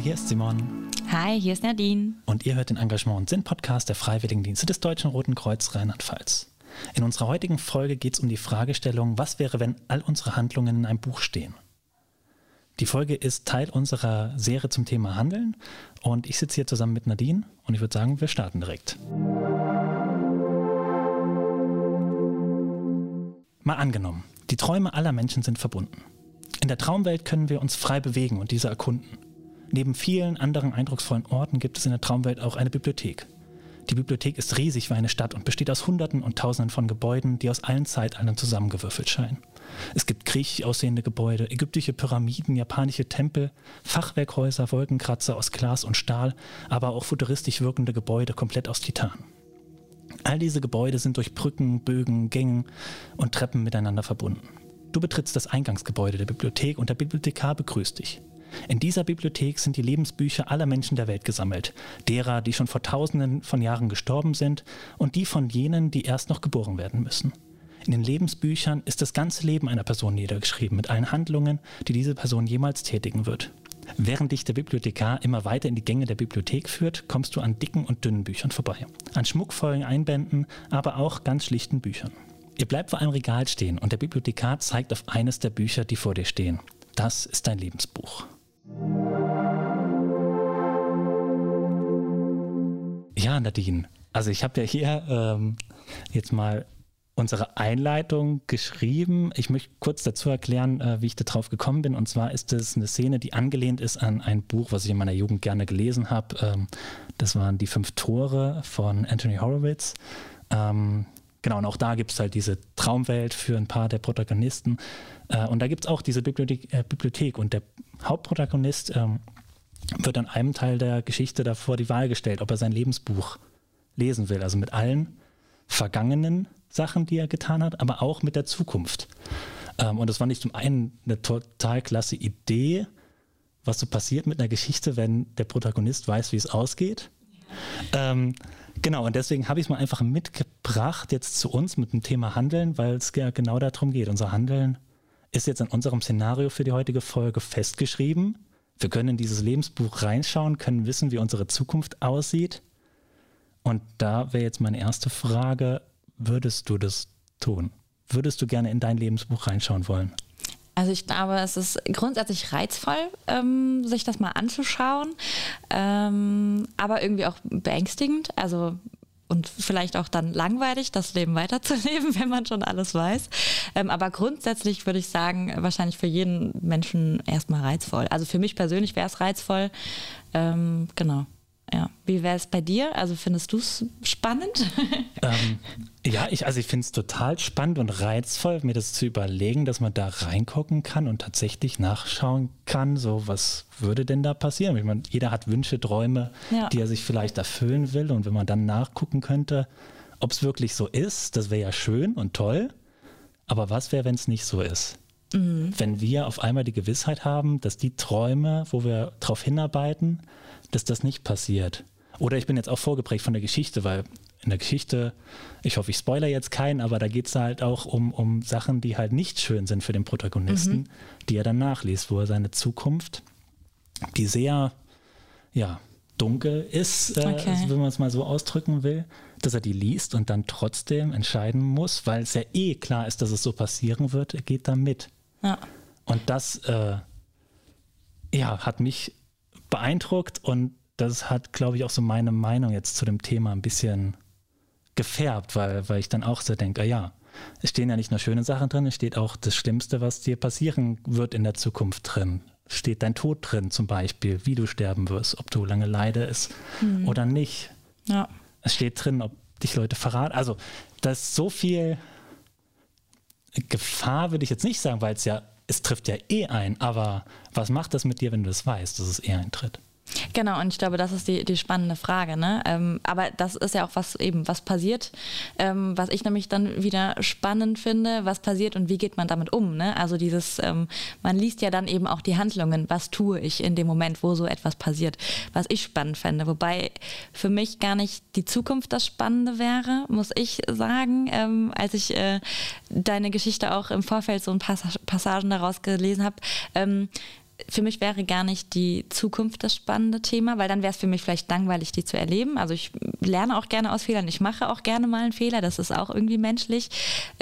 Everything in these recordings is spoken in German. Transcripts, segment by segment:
Hallo, hier ist Simon. Hi, hier ist Nadine. Und ihr hört den Engagement- und Sinn-Podcast der Freiwilligendienste des Deutschen Roten Kreuz Rheinland-Pfalz. In unserer heutigen Folge geht es um die Fragestellung, was wäre, wenn all unsere Handlungen in einem Buch stehen? Die Folge ist Teil unserer Serie zum Thema Handeln und ich sitze hier zusammen mit Nadine und ich würde sagen, wir starten direkt. Mal angenommen, die Träume aller Menschen sind verbunden. In der Traumwelt können wir uns frei bewegen und diese erkunden. Neben vielen anderen eindrucksvollen Orten gibt es in der Traumwelt auch eine Bibliothek. Die Bibliothek ist riesig wie eine Stadt und besteht aus Hunderten und Tausenden von Gebäuden, die aus allen Zeitaltern zusammengewürfelt scheinen. Es gibt griechisch aussehende Gebäude, ägyptische Pyramiden, japanische Tempel, Fachwerkhäuser, Wolkenkratzer aus Glas und Stahl, aber auch futuristisch wirkende Gebäude komplett aus Titan. All diese Gebäude sind durch Brücken, Bögen, Gängen und Treppen miteinander verbunden. Du betrittst das Eingangsgebäude der Bibliothek und der Bibliothekar begrüßt dich. In dieser Bibliothek sind die Lebensbücher aller Menschen der Welt gesammelt, derer, die schon vor tausenden von Jahren gestorben sind und die von jenen, die erst noch geboren werden müssen. In den Lebensbüchern ist das ganze Leben einer Person niedergeschrieben, mit allen Handlungen, die diese Person jemals tätigen wird. Während dich der Bibliothekar immer weiter in die Gänge der Bibliothek führt, kommst du an dicken und dünnen Büchern vorbei. An schmuckvollen Einbänden, aber auch ganz schlichten Büchern. Ihr bleibt vor einem Regal stehen und der Bibliothekar zeigt auf eines der Bücher, die vor dir stehen. Das ist dein Lebensbuch. Ja, Nadine. Also ich habe ja hier ähm, jetzt mal unsere Einleitung geschrieben. Ich möchte kurz dazu erklären, äh, wie ich darauf gekommen bin. Und zwar ist es eine Szene, die angelehnt ist an ein Buch, was ich in meiner Jugend gerne gelesen habe. Ähm, das waren die fünf Tore von Anthony Horowitz. Ähm, Genau, und auch da gibt es halt diese Traumwelt für ein paar der Protagonisten. Äh, und da gibt es auch diese Bibliothek, äh, Bibliothek. Und der Hauptprotagonist ähm, wird an einem Teil der Geschichte davor die Wahl gestellt, ob er sein Lebensbuch lesen will. Also mit allen vergangenen Sachen, die er getan hat, aber auch mit der Zukunft. Ähm, und das fand ich zum einen eine total klasse Idee, was so passiert mit einer Geschichte, wenn der Protagonist weiß, wie es ausgeht. Ähm, Genau, und deswegen habe ich es mal einfach mitgebracht jetzt zu uns mit dem Thema Handeln, weil es ja genau darum geht. Unser Handeln ist jetzt in unserem Szenario für die heutige Folge festgeschrieben. Wir können in dieses Lebensbuch reinschauen, können wissen, wie unsere Zukunft aussieht. Und da wäre jetzt meine erste Frage, würdest du das tun? Würdest du gerne in dein Lebensbuch reinschauen wollen? Also ich glaube, es ist grundsätzlich reizvoll, ähm, sich das mal anzuschauen, ähm, aber irgendwie auch beängstigend. Also und vielleicht auch dann langweilig, das Leben weiterzuleben, wenn man schon alles weiß. Ähm, aber grundsätzlich würde ich sagen, wahrscheinlich für jeden Menschen erstmal reizvoll. Also für mich persönlich wäre es reizvoll. Ähm, genau. Ja. Wie wäre es bei dir? Also findest du es spannend? Ähm, ja, ich, also ich finde es total spannend und reizvoll, mir das zu überlegen, dass man da reingucken kann und tatsächlich nachschauen kann, so was würde denn da passieren? Ich meine, jeder hat Wünsche, Träume, ja. die er sich vielleicht erfüllen will. Und wenn man dann nachgucken könnte, ob es wirklich so ist, das wäre ja schön und toll. Aber was wäre, wenn es nicht so ist? Mhm. Wenn wir auf einmal die Gewissheit haben, dass die Träume, wo wir darauf hinarbeiten, dass das nicht passiert. Oder ich bin jetzt auch vorgeprägt von der Geschichte, weil in der Geschichte, ich hoffe, ich spoiler jetzt keinen, aber da geht es halt auch um, um Sachen, die halt nicht schön sind für den Protagonisten, mhm. die er dann nachliest, wo er seine Zukunft, die sehr, ja, dunkel ist, äh, okay. wenn man es mal so ausdrücken will, dass er die liest und dann trotzdem entscheiden muss, weil es ja eh klar ist, dass es so passieren wird, er geht da mit. Ja. Und das, äh, ja, hat mich beeindruckt und das hat, glaube ich, auch so meine Meinung jetzt zu dem Thema ein bisschen gefärbt, weil, weil ich dann auch so denke, ah ja, es stehen ja nicht nur schöne Sachen drin, es steht auch das Schlimmste, was dir passieren wird in der Zukunft drin. Steht dein Tod drin zum Beispiel, wie du sterben wirst, ob du lange leidest mhm. oder nicht. Ja. Es steht drin, ob dich Leute verraten. Also, da ist so viel Gefahr, würde ich jetzt nicht sagen, weil es ja es trifft ja eh ein, aber was macht das mit dir, wenn du das weißt, dass es eh eintritt? Genau, und ich glaube, das ist die, die spannende Frage. Ne? Ähm, aber das ist ja auch was eben, was passiert, ähm, was ich nämlich dann wieder spannend finde, was passiert und wie geht man damit um. Ne? Also dieses, ähm, man liest ja dann eben auch die Handlungen, was tue ich in dem Moment, wo so etwas passiert, was ich spannend fände. Wobei für mich gar nicht die Zukunft das Spannende wäre, muss ich sagen. Ähm, als ich äh, deine Geschichte auch im Vorfeld so ein paar Passagen daraus gelesen habe, ähm, für mich wäre gar nicht die Zukunft das spannende Thema, weil dann wäre es für mich vielleicht langweilig, die zu erleben. Also ich lerne auch gerne aus Fehlern, ich mache auch gerne mal einen Fehler, das ist auch irgendwie menschlich.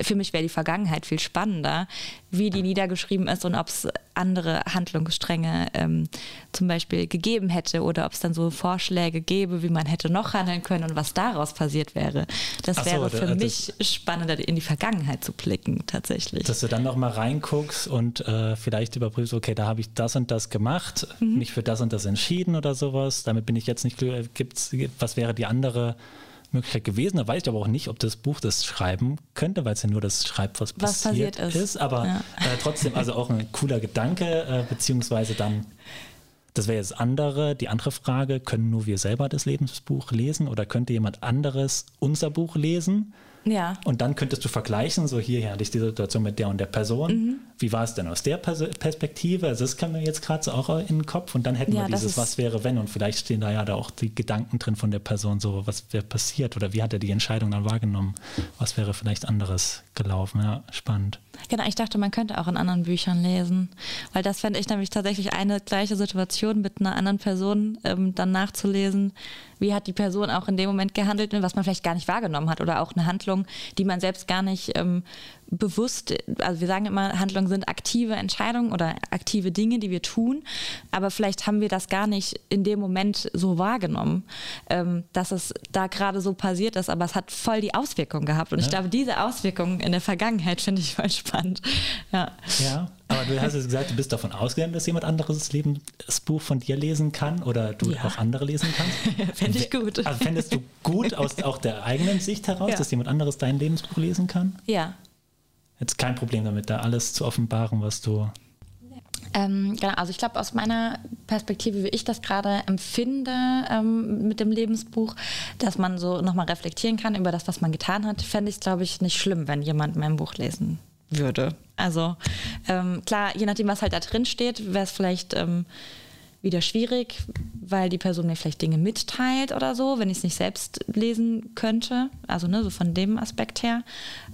Für mich wäre die Vergangenheit viel spannender, wie die niedergeschrieben ist und ob es andere Handlungsstränge ähm, zum Beispiel gegeben hätte oder ob es dann so Vorschläge gäbe, wie man hätte noch handeln können und was daraus passiert wäre. Das so, wäre für mich spannender, in die Vergangenheit zu blicken, tatsächlich. Dass du dann noch mal reinguckst und äh, vielleicht überprüfst, okay, da habe ich das und das gemacht, mhm. mich für das und das entschieden oder sowas. Damit bin ich jetzt nicht glücklich. Gibt's, was wäre die andere Möglichkeit gewesen. Da weiß ich aber auch nicht, ob das Buch das schreiben könnte, weil es ja nur das schreibt, was, was passiert, passiert ist. ist. Aber ja. äh, trotzdem, also auch ein cooler Gedanke, äh, beziehungsweise dann, das wäre jetzt andere, die andere Frage, können nur wir selber das Lebensbuch lesen oder könnte jemand anderes unser Buch lesen? Ja. Und dann könntest du vergleichen, so hier hatte ich die Situation mit der und der Person. Mhm. Wie war es denn aus der Perspektive? Also das kam mir jetzt gerade so auch in den Kopf und dann hätten ja, wir dieses Was wäre wenn und vielleicht stehen da ja da auch die Gedanken drin von der Person, so was wäre passiert oder wie hat er die Entscheidung dann wahrgenommen? Was wäre vielleicht anderes gelaufen? Ja, spannend. Genau, ich dachte, man könnte auch in anderen Büchern lesen, weil das fände ich nämlich tatsächlich eine gleiche Situation mit einer anderen Person ähm, dann nachzulesen. Wie hat die Person auch in dem Moment gehandelt, was man vielleicht gar nicht wahrgenommen hat oder auch eine Handlung, die man selbst gar nicht ähm, bewusst, also wir sagen immer, Handlungen sind aktive Entscheidungen oder aktive Dinge, die wir tun, aber vielleicht haben wir das gar nicht in dem Moment so wahrgenommen, ähm, dass es da gerade so passiert ist, aber es hat voll die Auswirkung gehabt. Und ja. ich glaube, diese Auswirkungen in der Vergangenheit finde ich voll spannend. Ja. ja, aber du hast jetzt gesagt, du bist davon ausgegangen, dass jemand anderes das Lebensbuch von dir lesen kann oder du ja. auch andere lesen kannst. Fände ich gut. Also fändest du gut aus auch der eigenen Sicht heraus, dass jemand anderes dein Lebensbuch lesen kann? Ja, jetzt kein Problem damit, da alles zu offenbaren, was du. Ähm, genau, also ich glaube, aus meiner Perspektive, wie ich das gerade empfinde ähm, mit dem Lebensbuch, dass man so nochmal reflektieren kann über das, was man getan hat, fände ich es, glaube ich, nicht schlimm, wenn jemand mein Buch lesen würde. Also ähm, klar, je nachdem, was halt da drin steht, wäre es vielleicht ähm, wieder schwierig, weil die Person mir vielleicht Dinge mitteilt oder so, wenn ich es nicht selbst lesen könnte. Also ne, so von dem Aspekt her.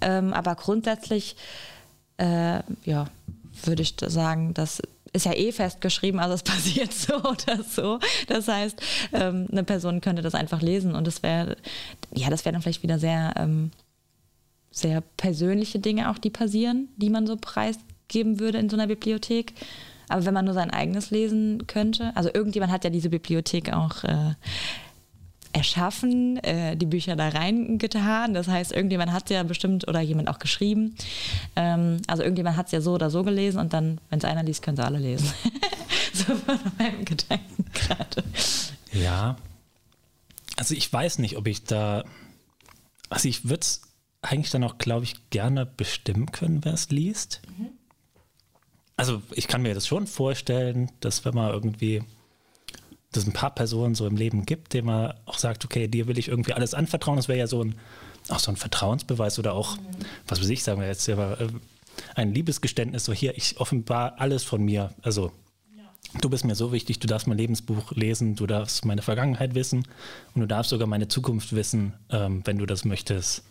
Ähm, aber grundsätzlich, äh, ja, würde ich sagen, das ist ja eh festgeschrieben, also es passiert so oder so. Das heißt, ähm, eine Person könnte das einfach lesen und das wäre, ja, das wäre dann vielleicht wieder sehr, ähm, sehr persönliche Dinge auch, die passieren, die man so preisgeben würde in so einer Bibliothek. Aber wenn man nur sein eigenes lesen könnte, also irgendjemand hat ja diese Bibliothek auch äh, erschaffen, äh, die Bücher da reingetan. Das heißt, irgendjemand hat es ja bestimmt oder jemand auch geschrieben. Ähm, also irgendjemand hat es ja so oder so gelesen und dann, wenn es einer liest, können sie alle lesen. so von meinem Gedanken gerade. Ja. Also ich weiß nicht, ob ich da. Also ich würde es eigentlich dann auch, glaube ich, gerne bestimmen können, wer es liest. Mhm also ich kann mir das schon vorstellen, dass wenn man irgendwie, dass es ein paar Personen so im Leben gibt, denen man auch sagt, okay, dir will ich irgendwie alles anvertrauen, das wäre ja so ein, auch so ein Vertrauensbeweis oder auch, mhm. was weiß ich, sagen wir jetzt, aber äh, ein Liebesgeständnis, so hier, ich offenbar alles von mir, also Du bist mir so wichtig, du darfst mein Lebensbuch lesen, du darfst meine Vergangenheit wissen und du darfst sogar meine Zukunft wissen, ähm, wenn du das möchtest.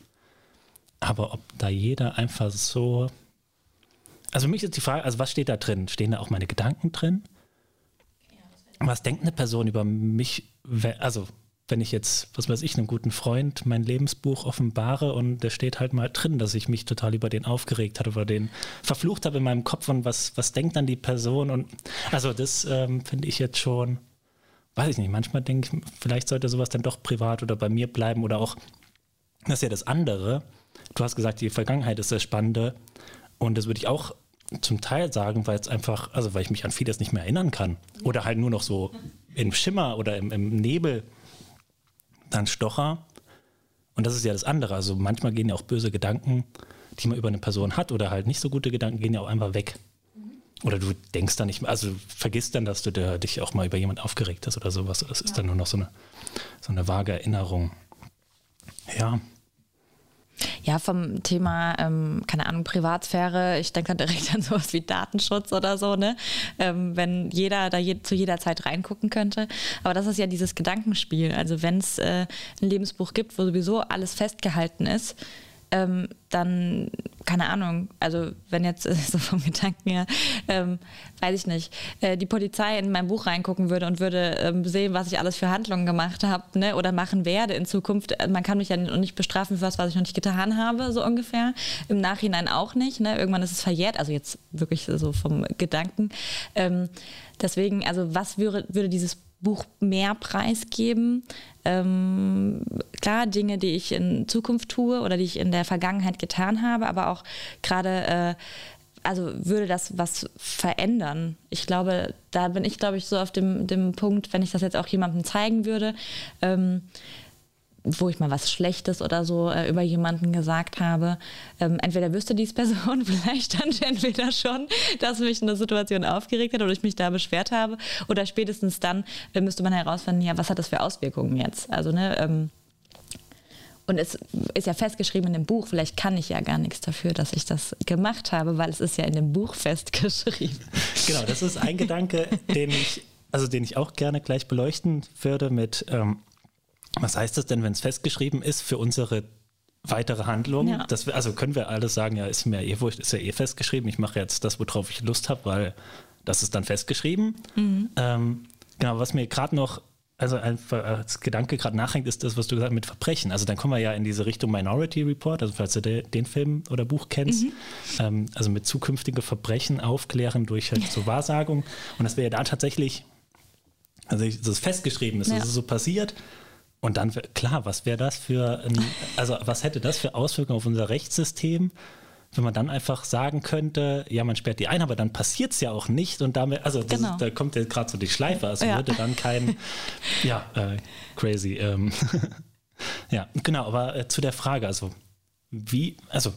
Aber ob da jeder einfach so also für mich ist die Frage, also was steht da drin? Stehen da auch meine Gedanken drin? Was denkt eine Person über mich? Also wenn ich jetzt, was weiß ich, einem guten Freund mein Lebensbuch offenbare und da steht halt mal drin, dass ich mich total über den aufgeregt habe, über den verflucht habe in meinem Kopf und was, was denkt dann die Person? Und also das ähm, finde ich jetzt schon, weiß ich nicht, manchmal denke ich, vielleicht sollte sowas dann doch privat oder bei mir bleiben oder auch, das ist ja das andere. Du hast gesagt, die Vergangenheit ist das Spannende und das würde ich auch zum Teil sagen, weil es einfach, also weil ich mich an vieles nicht mehr erinnern kann. Oder halt nur noch so im Schimmer oder im, im Nebel dann stocher. Und das ist ja das andere. Also manchmal gehen ja auch böse Gedanken, die man über eine Person hat, oder halt nicht so gute Gedanken, gehen ja auch einfach weg. Oder du denkst dann nicht mehr, also vergisst dann, dass du da, dich auch mal über jemand aufgeregt hast oder sowas. Das ist ja. dann nur noch so eine, so eine vage Erinnerung. Ja. Ja, vom Thema, ähm, keine Ahnung, Privatsphäre, ich denke dann direkt an sowas wie Datenschutz oder so, ne? Ähm, wenn jeder da je, zu jeder Zeit reingucken könnte. Aber das ist ja dieses Gedankenspiel. Also wenn es äh, ein Lebensbuch gibt, wo sowieso alles festgehalten ist, ähm, dann keine Ahnung, also wenn jetzt so vom Gedanken her, ähm, weiß ich nicht, äh, die Polizei in mein Buch reingucken würde und würde ähm, sehen, was ich alles für Handlungen gemacht habe ne, oder machen werde in Zukunft. Äh, man kann mich ja nicht bestrafen für was, was ich noch nicht getan habe, so ungefähr. Im Nachhinein auch nicht. Ne? Irgendwann ist es verjährt, also jetzt wirklich so vom Gedanken. Ähm, deswegen, also was würde, würde dieses Buch mehr preisgeben. Ähm, klar, Dinge, die ich in Zukunft tue oder die ich in der Vergangenheit getan habe, aber auch gerade, äh, also würde das was verändern. Ich glaube, da bin ich, glaube ich, so auf dem, dem Punkt, wenn ich das jetzt auch jemandem zeigen würde, ähm, wo ich mal was Schlechtes oder so äh, über jemanden gesagt habe. Ähm, entweder wüsste diese Person vielleicht dann entweder schon, dass mich eine Situation aufgeregt hat oder ich mich da beschwert habe. Oder spätestens dann äh, müsste man herausfinden, ja, was hat das für Auswirkungen jetzt? Also, ne, ähm, und es ist ja festgeschrieben in dem Buch, vielleicht kann ich ja gar nichts dafür, dass ich das gemacht habe, weil es ist ja in dem Buch festgeschrieben. Genau, das ist ein Gedanke, den ich, also den ich auch gerne gleich beleuchten würde mit ähm, was heißt das denn, wenn es festgeschrieben ist für unsere weitere Handlung? Ja. Das, also können wir alles sagen, ja, ist mir eh wurscht, ist ja eh festgeschrieben. Ich mache jetzt das, worauf ich Lust habe, weil das ist dann festgeschrieben. Mhm. Ähm, genau, was mir gerade noch, also als Gedanke gerade nachhängt, ist das, was du gesagt hast mit Verbrechen. Also dann kommen wir ja in diese Richtung Minority Report, also falls du de, den Film oder Buch kennst, mhm. ähm, also mit zukünftige Verbrechen aufklären durch halt so Wahrsagung. Und das wäre ja da tatsächlich, also das ist festgeschrieben, das ja. ist so passiert. Und dann, klar, was wäre das für, ein, also was hätte das für Auswirkungen auf unser Rechtssystem, wenn man dann einfach sagen könnte, ja, man sperrt die ein, aber dann passiert es ja auch nicht und damit, also genau. ist, da kommt ja gerade so die Schleife, also ja. würde dann kein, ja, äh, crazy. Ähm, ja, genau, aber äh, zu der Frage, also wie, also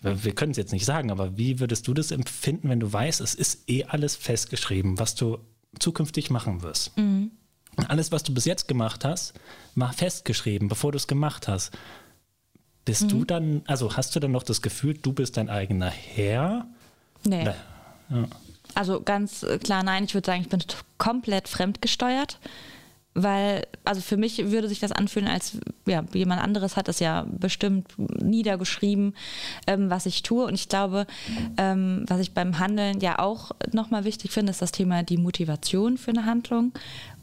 wir können es jetzt nicht sagen, aber wie würdest du das empfinden, wenn du weißt, es ist eh alles festgeschrieben, was du zukünftig machen wirst? Mhm. Alles, was du bis jetzt gemacht hast, war festgeschrieben, bevor du es gemacht hast. Bist mhm. du dann, also hast du dann noch das Gefühl, du bist dein eigener Herr? Nee. Ja. Also ganz klar, nein, ich würde sagen, ich bin komplett fremdgesteuert weil, also für mich würde sich das anfühlen, als ja, jemand anderes hat es ja bestimmt niedergeschrieben, ähm, was ich tue. Und ich glaube, ähm, was ich beim Handeln ja auch nochmal wichtig finde, ist das Thema die Motivation für eine Handlung.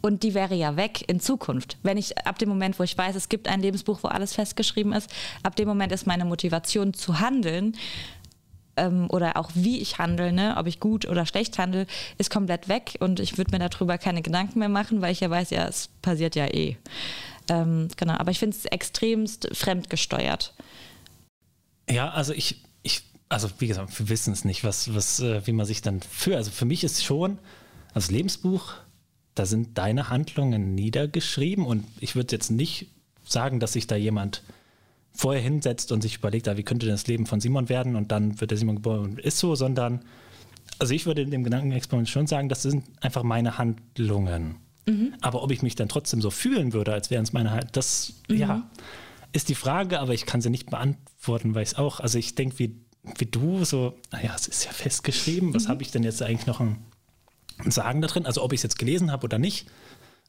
Und die wäre ja weg in Zukunft. Wenn ich ab dem Moment, wo ich weiß, es gibt ein Lebensbuch, wo alles festgeschrieben ist, ab dem Moment ist meine Motivation zu handeln ähm, oder auch wie ich handle, ne, ob ich gut oder schlecht handle, ist komplett weg und ich würde mir darüber keine Gedanken mehr machen, weil ich ja weiß, ja, es passiert ja eh. Ähm, genau, aber ich finde es extremst fremdgesteuert. Ja, also ich, ich, also wie gesagt, wir wissen es nicht, was, was, äh, wie man sich dann für, also für mich ist schon, das Lebensbuch, da sind deine Handlungen niedergeschrieben und ich würde jetzt nicht sagen, dass sich da jemand vorher hinsetzt und sich überlegt, ah, wie könnte das Leben von Simon werden und dann wird der Simon geboren und ist so, sondern, also ich würde in dem Gedankenexperiment schon sagen, das sind einfach meine Handlungen. Mhm. Aber ob ich mich dann trotzdem so fühlen würde, als wären es meine Handlungen, das, mhm. ja, ist die Frage, aber ich kann sie nicht beantworten, weil ich es auch, also ich denke, wie, wie du, so, naja, es ist ja festgeschrieben, was mhm. habe ich denn jetzt eigentlich noch ein Sagen da drin? Also ob ich es jetzt gelesen habe oder nicht,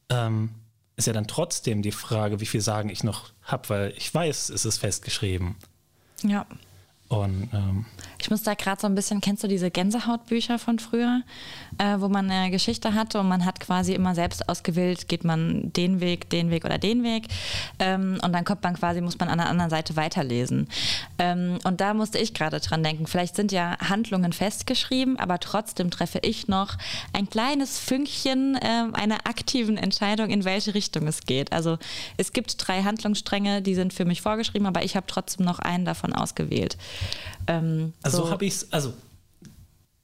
ähm, ist ja dann trotzdem die Frage, wie viel Sagen ich noch habe, weil ich weiß, es ist festgeschrieben. Ja. Und, ähm, ich muss da gerade so ein bisschen, kennst du diese Gänsehautbücher von früher, äh, wo man eine Geschichte hatte und man hat quasi immer selbst ausgewählt, geht man den Weg, den Weg oder den Weg. Ähm, und dann kommt man quasi, muss man an der anderen Seite weiterlesen. Ähm, und da musste ich gerade dran denken, vielleicht sind ja Handlungen festgeschrieben, aber trotzdem treffe ich noch ein kleines Fünkchen äh, einer aktiven Entscheidung, in welche Richtung es geht. Also es gibt drei Handlungsstränge, die sind für mich vorgeschrieben, aber ich habe trotzdem noch einen davon ausgewählt. Ähm, also so, habe ich es, also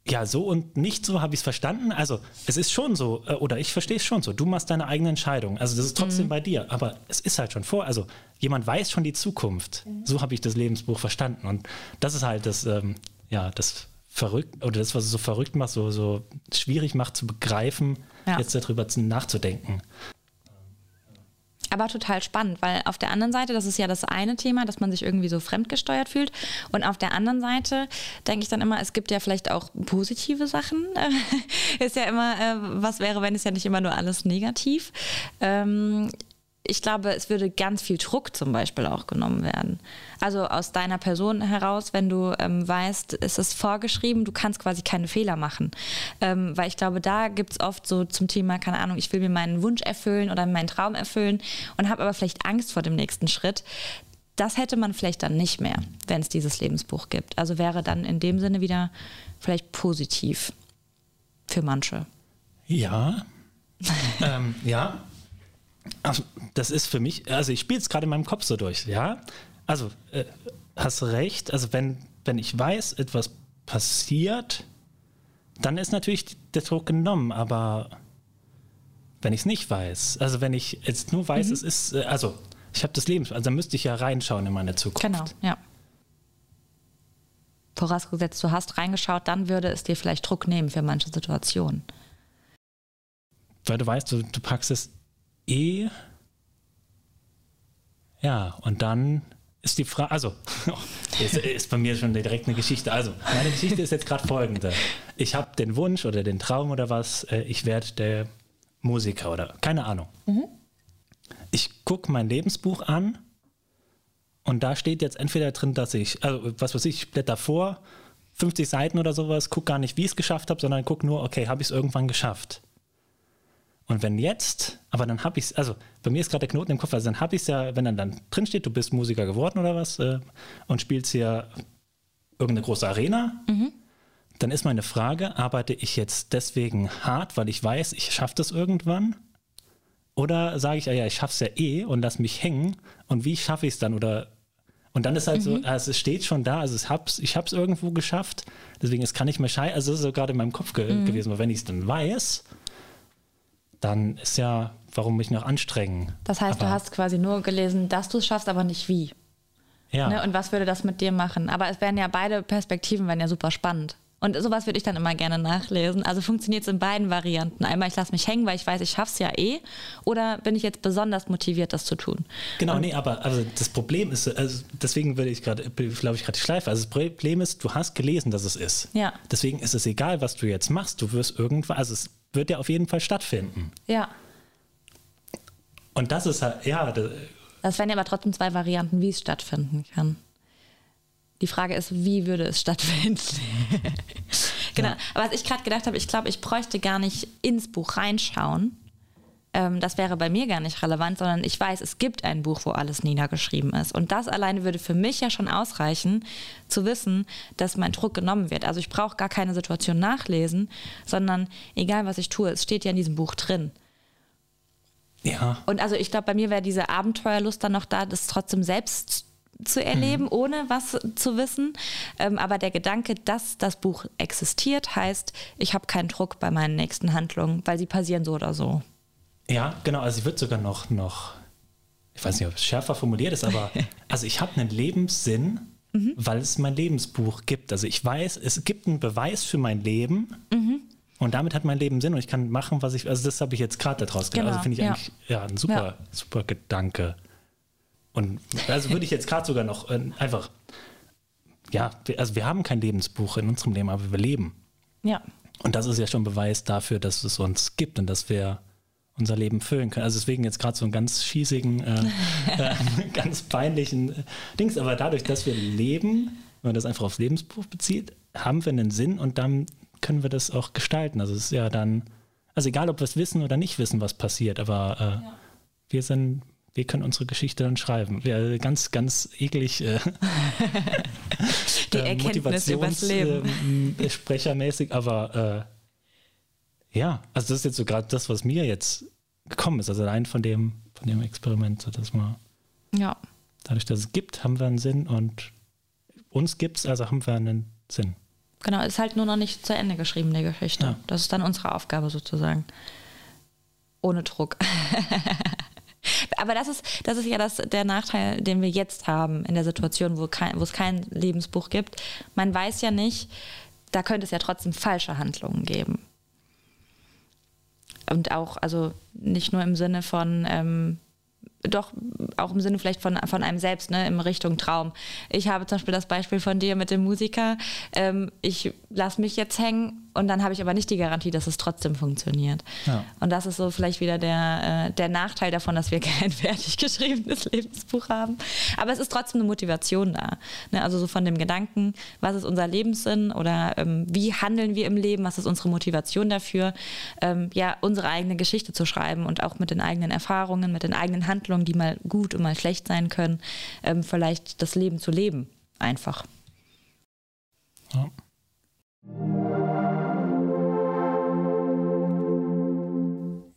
ja, so und nicht so habe ich es verstanden. Also es ist schon so, äh, oder ich verstehe es schon so, du machst deine eigene Entscheidung. Also das ist trotzdem mhm. bei dir, aber es ist halt schon vor, also jemand weiß schon die Zukunft. Mhm. So habe ich das Lebensbuch verstanden. Und das ist halt das, ähm, ja, das verrückt, oder das, was es so verrückt macht, so, so schwierig macht zu begreifen, ja. jetzt darüber nachzudenken aber total spannend, weil auf der anderen Seite, das ist ja das eine Thema, dass man sich irgendwie so fremdgesteuert fühlt. Und auf der anderen Seite denke ich dann immer, es gibt ja vielleicht auch positive Sachen. ist ja immer, äh, was wäre, wenn es ja nicht immer nur alles negativ. Ähm, ich glaube, es würde ganz viel Druck zum Beispiel auch genommen werden. Also aus deiner Person heraus, wenn du ähm, weißt, es ist vorgeschrieben, du kannst quasi keine Fehler machen. Ähm, weil ich glaube, da gibt es oft so zum Thema, keine Ahnung, ich will mir meinen Wunsch erfüllen oder meinen Traum erfüllen und habe aber vielleicht Angst vor dem nächsten Schritt. Das hätte man vielleicht dann nicht mehr, wenn es dieses Lebensbuch gibt. Also wäre dann in dem Sinne wieder vielleicht positiv für manche. Ja. ähm, ja, also, das ist für mich, also ich spiele es gerade in meinem Kopf so durch, ja. Also, äh, hast recht, also wenn, wenn ich weiß, etwas passiert, dann ist natürlich der Druck genommen, aber wenn ich es nicht weiß, also wenn ich jetzt nur weiß, mhm. es ist, äh, also ich habe das Leben, also dann müsste ich ja reinschauen in meine Zukunft. Genau, ja. Vorausgesetzt, du hast reingeschaut, dann würde es dir vielleicht Druck nehmen für manche Situationen. Weil du weißt, du, du packst es E. Ja, und dann ist die Frage, also, ist, ist bei mir schon direkt eine Geschichte. Also, meine Geschichte ist jetzt gerade folgende. Ich habe den Wunsch oder den Traum oder was, äh, ich werde der Musiker oder keine Ahnung. Mhm. Ich gucke mein Lebensbuch an und da steht jetzt entweder drin, dass ich, also was weiß ich, ich blätter vor, 50 Seiten oder sowas, gucke gar nicht, wie ich es geschafft habe, sondern gucke nur, okay, habe ich es irgendwann geschafft. Und wenn jetzt, aber dann habe ich es, also bei mir ist gerade der Knoten im Kopf, also dann habe ich es ja, wenn dann, dann drin steht, du bist Musiker geworden oder was äh, und spielst hier irgendeine große Arena, mhm. dann ist meine Frage, arbeite ich jetzt deswegen hart, weil ich weiß, ich schaffe das irgendwann? Oder sage ich, ah ja, ich schaffe es ja eh und lass mich hängen und wie schaffe ich es dann? Oder und dann ist halt mhm. so, also es steht schon da, also ich habe es ich irgendwo geschafft, deswegen es kann nicht mehr scheitern, also das ist so gerade in meinem Kopf ge mhm. gewesen, aber wenn ich es dann weiß, dann ist ja, warum mich noch anstrengen? Das heißt, aber, du hast quasi nur gelesen, dass du es schaffst, aber nicht wie. Ja. Ne? Und was würde das mit dir machen? Aber es wären ja beide Perspektiven, wären ja super spannend. Und sowas würde ich dann immer gerne nachlesen. Also funktioniert es in beiden Varianten. Einmal, ich lasse mich hängen, weil ich weiß, ich schaffe es ja eh. Oder bin ich jetzt besonders motiviert, das zu tun? Genau, Und nee, aber also das Problem ist, also deswegen würde ich gerade, glaube ich, gerade die Schleife. Also das Problem ist, du hast gelesen, dass es ist. Ja. Deswegen ist es egal, was du jetzt machst. Du wirst irgendwann, also es wird ja auf jeden Fall stattfinden. Ja. Und das ist halt, ja. Das, das wären ja aber trotzdem zwei Varianten, wie es stattfinden kann. Die Frage ist, wie würde es stattfinden? genau. Ja. Aber was ich gerade gedacht habe, ich glaube, ich bräuchte gar nicht ins Buch reinschauen, ähm, das wäre bei mir gar nicht relevant, sondern ich weiß, es gibt ein Buch, wo alles niedergeschrieben ist. Und das alleine würde für mich ja schon ausreichen, zu wissen, dass mein Druck genommen wird. Also ich brauche gar keine Situation nachlesen, sondern egal was ich tue, es steht ja in diesem Buch drin. Ja. Und also ich glaube, bei mir wäre diese Abenteuerlust dann noch da, das trotzdem selbst zu erleben, mhm. ohne was zu wissen. Ähm, aber der Gedanke, dass das Buch existiert, heißt, ich habe keinen Druck bei meinen nächsten Handlungen, weil sie passieren so oder so. Ja, genau. Also sie wird sogar noch, noch, ich weiß nicht, ob es schärfer formuliert ist, aber also ich habe einen Lebenssinn, mhm. weil es mein Lebensbuch gibt. Also ich weiß, es gibt einen Beweis für mein Leben. Mhm. Und damit hat mein Leben Sinn und ich kann machen, was ich. Also, das habe ich jetzt gerade daraus gelernt. Also, genau, also, finde ich ja. eigentlich ja, ein super, ja. super Gedanke. Und also würde ich jetzt gerade sogar noch äh, einfach. Ja, also, wir haben kein Lebensbuch in unserem Leben, aber wir leben. Ja. Und das ist ja schon Beweis dafür, dass es uns gibt und dass wir unser Leben füllen können. Also deswegen jetzt gerade so einen ganz schießigen, äh, äh, ganz peinlichen äh, Dings. Aber dadurch, dass wir leben, wenn man das einfach aufs Lebensbuch bezieht, haben wir einen Sinn und dann können wir das auch gestalten. Also es ist ja dann, also egal, ob wir es wissen oder nicht wissen, was passiert, aber äh, ja. wir sind, wir können unsere Geschichte dann schreiben. Wir, ganz, ganz eklig äh, Die äh, Erkenntnis übers Leben. Äh, sprechermäßig, aber ja, also das ist jetzt so gerade das, was mir jetzt gekommen ist. Also allein von dem, von dem Experiment, so dass man ja. dadurch, dass es gibt, haben wir einen Sinn und uns gibt es, also haben wir einen Sinn. Genau, ist halt nur noch nicht zu Ende geschrieben, die Geschichte. Ja. Das ist dann unsere Aufgabe sozusagen. Ohne Druck. Aber das ist, das ist ja das, der Nachteil, den wir jetzt haben in der Situation, wo, kein, wo es kein Lebensbuch gibt. Man weiß ja nicht, da könnte es ja trotzdem falsche Handlungen geben und auch, also nicht nur im Sinne von, ähm, doch auch im Sinne vielleicht von, von einem selbst, ne, in Richtung Traum. Ich habe zum Beispiel das Beispiel von dir mit dem Musiker. Ähm, ich lasse mich jetzt hängen und dann habe ich aber nicht die Garantie, dass es trotzdem funktioniert. Ja. Und das ist so vielleicht wieder der, äh, der Nachteil davon, dass wir kein fertig geschriebenes Lebensbuch haben. Aber es ist trotzdem eine Motivation da. Ne? Also so von dem Gedanken, was ist unser Lebenssinn oder ähm, wie handeln wir im Leben, was ist unsere Motivation dafür, ähm, ja, unsere eigene Geschichte zu schreiben und auch mit den eigenen Erfahrungen, mit den eigenen Handlungen, die mal gut und mal schlecht sein können, ähm, vielleicht das Leben zu leben. Einfach. Ja.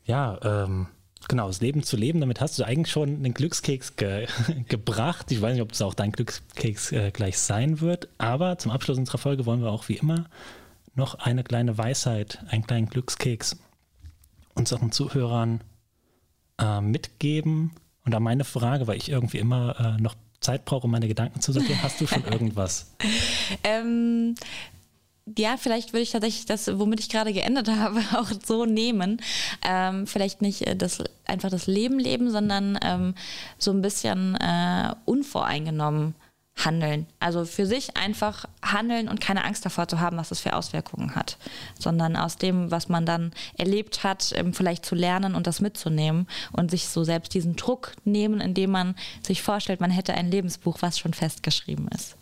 Ja, ähm, genau, das Leben zu leben, damit hast du eigentlich schon einen Glückskeks ge gebracht. Ich weiß nicht, ob es auch dein Glückskeks äh, gleich sein wird, aber zum Abschluss unserer Folge wollen wir auch wie immer noch eine kleine Weisheit, einen kleinen Glückskeks unseren Zuhörern äh, mitgeben. Und da meine Frage, weil ich irgendwie immer äh, noch Zeit brauche, um meine Gedanken zu sortieren, hast du schon irgendwas? ähm, ja, vielleicht würde ich tatsächlich das, womit ich gerade geendet habe, auch so nehmen. Ähm, vielleicht nicht äh, das, einfach das Leben leben, sondern ähm, so ein bisschen äh, unvoreingenommen handeln. Also für sich einfach handeln und keine Angst davor zu haben, was das für Auswirkungen hat, sondern aus dem, was man dann erlebt hat, ähm, vielleicht zu lernen und das mitzunehmen und sich so selbst diesen Druck nehmen, indem man sich vorstellt, man hätte ein Lebensbuch, was schon festgeschrieben ist.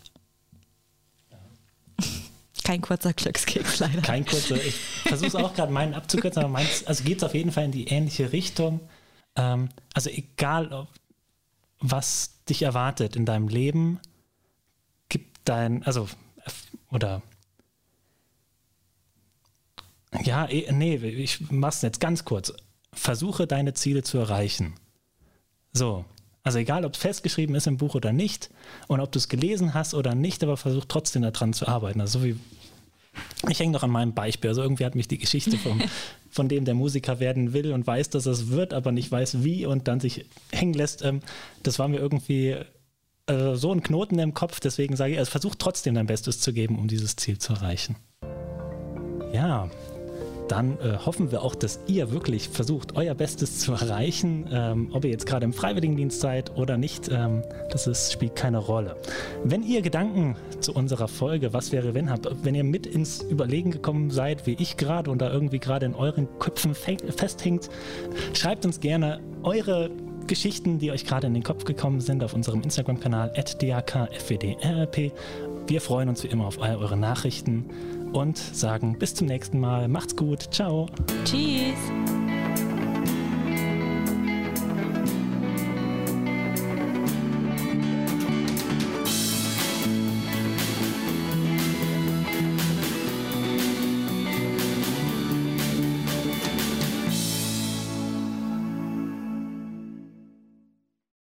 Kein kurzer Glückskeks leider. Kein kurzer. Ich versuche es auch gerade meinen abzukürzen, aber meins, also geht es auf jeden Fall in die ähnliche Richtung. Ähm, also egal, was dich erwartet in deinem Leben, gib dein, also, oder ja, eh, nee, ich mach's jetzt ganz kurz. Versuche deine Ziele zu erreichen. So, also egal, ob es festgeschrieben ist im Buch oder nicht und ob du es gelesen hast oder nicht, aber versuch trotzdem daran zu arbeiten. Also so wie ich hänge noch an meinem Beispiel. Also irgendwie hat mich die Geschichte vom, von dem der Musiker werden will und weiß, dass es wird, aber nicht weiß wie und dann sich hängen lässt. Ähm, das war mir irgendwie äh, so ein Knoten im Kopf. Deswegen sage ich, also versuch trotzdem dein Bestes zu geben, um dieses Ziel zu erreichen. Ja, dann äh, hoffen wir auch, dass ihr wirklich versucht, euer Bestes zu erreichen. Ähm, ob ihr jetzt gerade im Freiwilligendienst seid oder nicht, ähm, das ist, spielt keine Rolle. Wenn ihr Gedanken zu unserer Folge, was wäre, wenn habt, wenn ihr mit ins Überlegen gekommen seid, wie ich gerade und da irgendwie gerade in euren Köpfen festhängt, schreibt uns gerne eure Geschichten, die euch gerade in den Kopf gekommen sind, auf unserem Instagram-Kanal @dakfwdrp. Wir freuen uns wie immer auf all eure Nachrichten und sagen bis zum nächsten Mal. Macht's gut. Ciao. Tschüss.